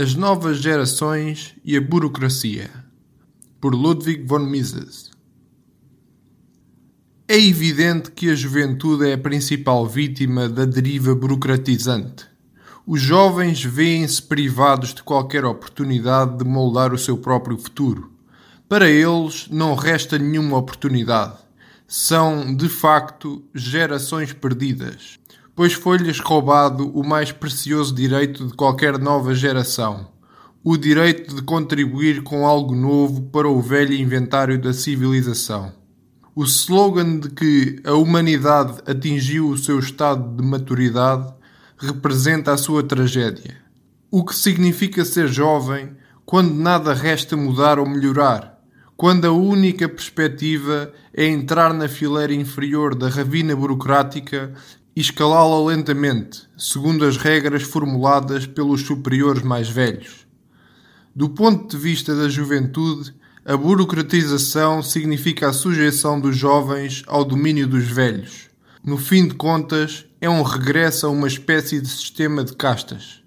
As novas gerações e a burocracia, por Ludwig von Mises. É evidente que a juventude é a principal vítima da deriva burocratizante. Os jovens veem-se privados de qualquer oportunidade de moldar o seu próprio futuro. Para eles não resta nenhuma oportunidade. São, de facto, gerações perdidas pois foi-lhes roubado o mais precioso direito de qualquer nova geração, o direito de contribuir com algo novo para o velho inventário da civilização. O slogan de que a humanidade atingiu o seu estado de maturidade representa a sua tragédia. O que significa ser jovem quando nada resta mudar ou melhorar? Quando a única perspectiva é entrar na fileira inferior da ravina burocrática e escalá-la lentamente, segundo as regras formuladas pelos superiores mais velhos. Do ponto de vista da juventude, a burocratização significa a sujeição dos jovens ao domínio dos velhos. No fim de contas, é um regresso a uma espécie de sistema de castas.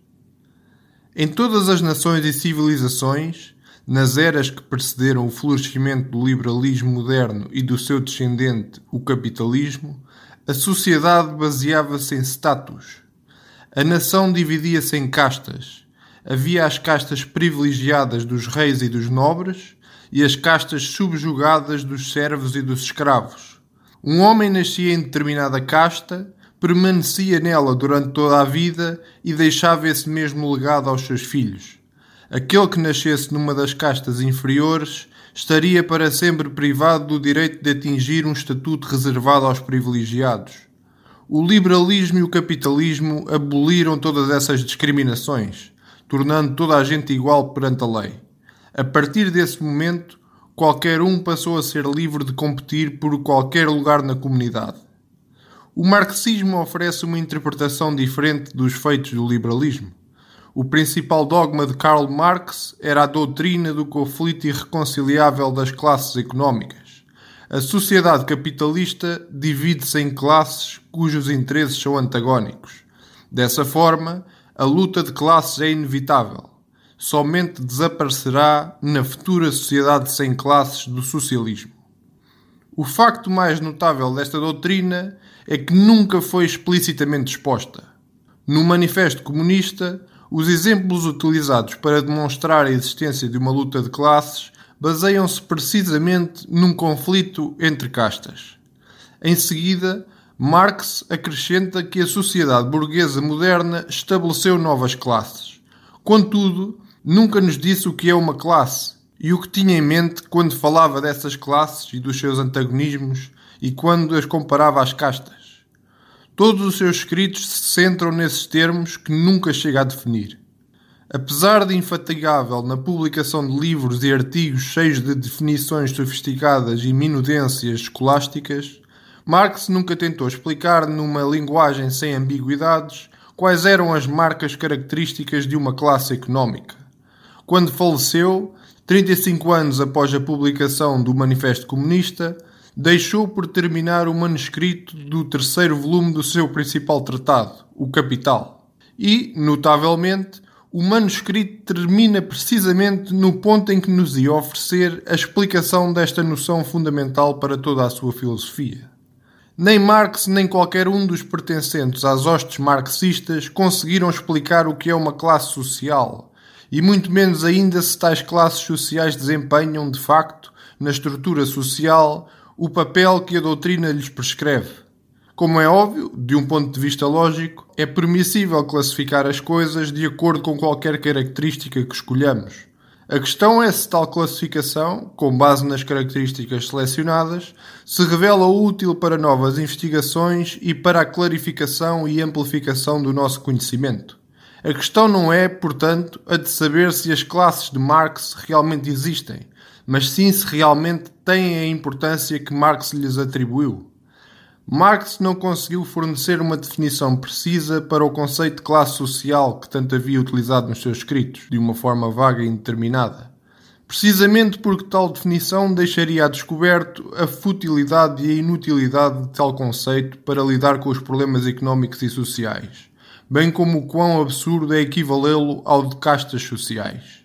Em todas as nações e civilizações, nas eras que precederam o florescimento do liberalismo moderno e do seu descendente, o capitalismo, a sociedade baseava-se em status. A nação dividia-se em castas. Havia as castas privilegiadas dos reis e dos nobres e as castas subjugadas dos servos e dos escravos. Um homem nascia em determinada casta, permanecia nela durante toda a vida e deixava esse mesmo legado aos seus filhos. Aquele que nascesse numa das castas inferiores estaria para sempre privado do direito de atingir um estatuto reservado aos privilegiados. O liberalismo e o capitalismo aboliram todas essas discriminações, tornando toda a gente igual perante a lei. A partir desse momento, qualquer um passou a ser livre de competir por qualquer lugar na comunidade. O marxismo oferece uma interpretação diferente dos feitos do liberalismo. O principal dogma de Karl Marx era a doutrina do conflito irreconciliável das classes económicas. A sociedade capitalista divide-se em classes cujos interesses são antagónicos. Dessa forma, a luta de classes é inevitável. Somente desaparecerá na futura sociedade sem classes do socialismo. O facto mais notável desta doutrina é que nunca foi explicitamente exposta. No Manifesto Comunista, os exemplos utilizados para demonstrar a existência de uma luta de classes baseiam-se precisamente num conflito entre castas. Em seguida, Marx acrescenta que a sociedade burguesa moderna estabeleceu novas classes. Contudo, nunca nos disse o que é uma classe e o que tinha em mente quando falava dessas classes e dos seus antagonismos e quando as comparava às castas. Todos os seus escritos se centram nesses termos que nunca chega a definir. Apesar de infatigável na publicação de livros e artigos cheios de definições sofisticadas e minudências escolásticas, Marx nunca tentou explicar numa linguagem sem ambiguidades quais eram as marcas características de uma classe económica. Quando faleceu, 35 anos após a publicação do Manifesto Comunista, deixou por terminar o manuscrito do terceiro volume do seu principal tratado, O Capital. E, notavelmente, o manuscrito termina precisamente no ponto em que nos ia oferecer a explicação desta noção fundamental para toda a sua filosofia. Nem Marx nem qualquer um dos pertencentes às hostes marxistas conseguiram explicar o que é uma classe social, e muito menos ainda se tais classes sociais desempenham, de facto, na estrutura social, o papel que a doutrina lhes prescreve. Como é óbvio, de um ponto de vista lógico, é permissível classificar as coisas de acordo com qualquer característica que escolhamos. A questão é se tal classificação, com base nas características selecionadas, se revela útil para novas investigações e para a clarificação e amplificação do nosso conhecimento. A questão não é, portanto, a de saber se as classes de Marx realmente existem, mas sim se realmente têm a importância que Marx lhes atribuiu. Marx não conseguiu fornecer uma definição precisa para o conceito de classe social que tanto havia utilizado nos seus escritos, de uma forma vaga e indeterminada. Precisamente porque tal definição deixaria a descoberto a futilidade e a inutilidade de tal conceito para lidar com os problemas económicos e sociais. Bem como o quão absurdo é equivalê-lo ao de castas sociais.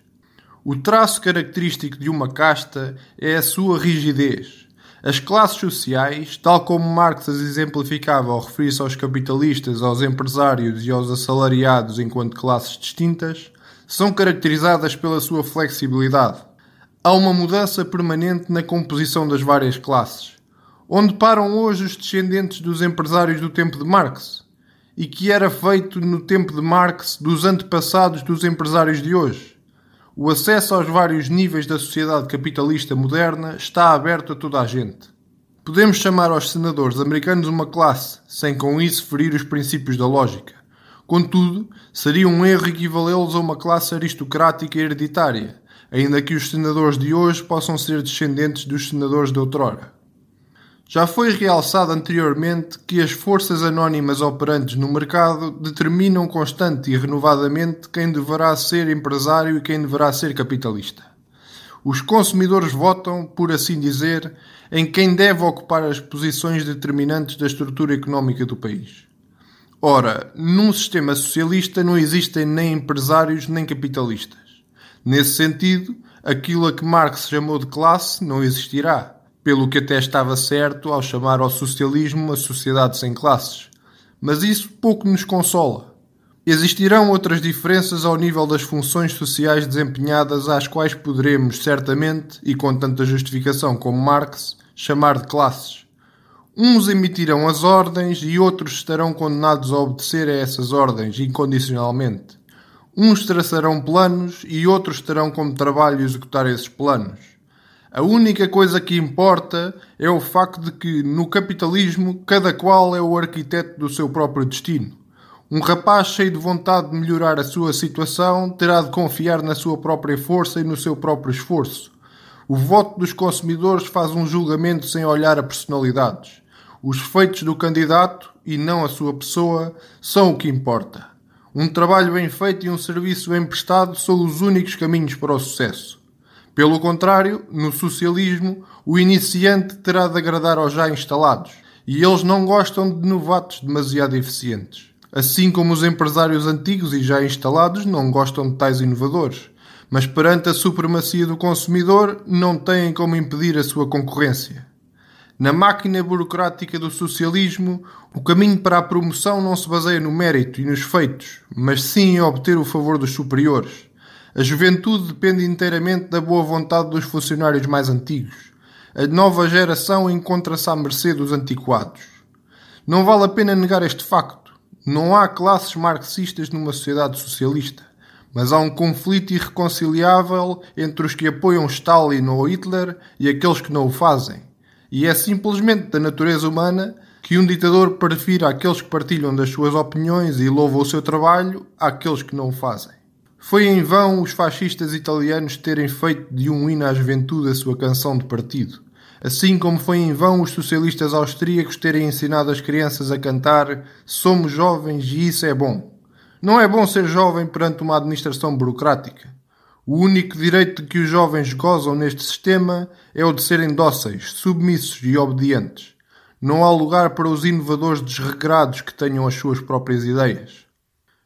O traço característico de uma casta é a sua rigidez. As classes sociais, tal como Marx as exemplificava ao referir-se aos capitalistas, aos empresários e aos assalariados enquanto classes distintas, são caracterizadas pela sua flexibilidade. Há uma mudança permanente na composição das várias classes. Onde param hoje os descendentes dos empresários do tempo de Marx? E que era feito no tempo de Marx dos antepassados dos empresários de hoje? O acesso aos vários níveis da sociedade capitalista moderna está aberto a toda a gente. Podemos chamar aos senadores americanos uma classe, sem com isso ferir os princípios da lógica. Contudo, seria um erro equivalê-los a uma classe aristocrática hereditária, ainda que os senadores de hoje possam ser descendentes dos senadores de outrora. Já foi realçado anteriormente que as forças anónimas operantes no mercado determinam constante e renovadamente quem deverá ser empresário e quem deverá ser capitalista. Os consumidores votam, por assim dizer, em quem deve ocupar as posições determinantes da estrutura económica do país. Ora, num sistema socialista não existem nem empresários nem capitalistas. Nesse sentido, aquilo a que Marx chamou de classe não existirá pelo que até estava certo ao chamar ao socialismo uma sociedade sem classes. Mas isso pouco nos consola. Existirão outras diferenças ao nível das funções sociais desempenhadas às quais poderemos, certamente, e com tanta justificação como Marx, chamar de classes. Uns emitirão as ordens e outros estarão condenados a obedecer a essas ordens incondicionalmente. Uns traçarão planos e outros terão como trabalho executar esses planos. A única coisa que importa é o facto de que, no capitalismo, cada qual é o arquiteto do seu próprio destino. Um rapaz cheio de vontade de melhorar a sua situação terá de confiar na sua própria força e no seu próprio esforço. O voto dos consumidores faz um julgamento sem olhar a personalidades. Os feitos do candidato, e não a sua pessoa, são o que importa. Um trabalho bem feito e um serviço bem prestado são os únicos caminhos para o sucesso. Pelo contrário, no socialismo, o iniciante terá de agradar aos já instalados, e eles não gostam de novatos demasiado eficientes. Assim como os empresários antigos e já instalados não gostam de tais inovadores, mas perante a supremacia do consumidor não têm como impedir a sua concorrência. Na máquina burocrática do socialismo, o caminho para a promoção não se baseia no mérito e nos feitos, mas sim em obter o favor dos superiores. A juventude depende inteiramente da boa vontade dos funcionários mais antigos. A nova geração encontra-se à mercê dos antiquados. Não vale a pena negar este facto. Não há classes marxistas numa sociedade socialista, mas há um conflito irreconciliável entre os que apoiam Stalin ou Hitler e aqueles que não o fazem. E é simplesmente da natureza humana que um ditador prefira aqueles que partilham das suas opiniões e louvam o seu trabalho àqueles que não o fazem. Foi em vão os fascistas italianos terem feito de um hino à juventude a sua canção de partido. Assim como foi em vão os socialistas austríacos terem ensinado as crianças a cantar Somos jovens e isso é bom. Não é bom ser jovem perante uma administração burocrática. O único direito de que os jovens gozam neste sistema é o de serem dóceis, submissos e obedientes. Não há lugar para os inovadores desregrados que tenham as suas próprias ideias.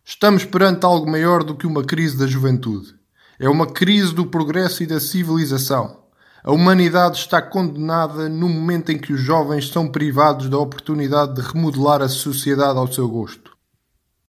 Estamos perante algo maior do que uma crise da juventude. É uma crise do progresso e da civilização. A humanidade está condenada no momento em que os jovens são privados da oportunidade de remodelar a sociedade ao seu gosto.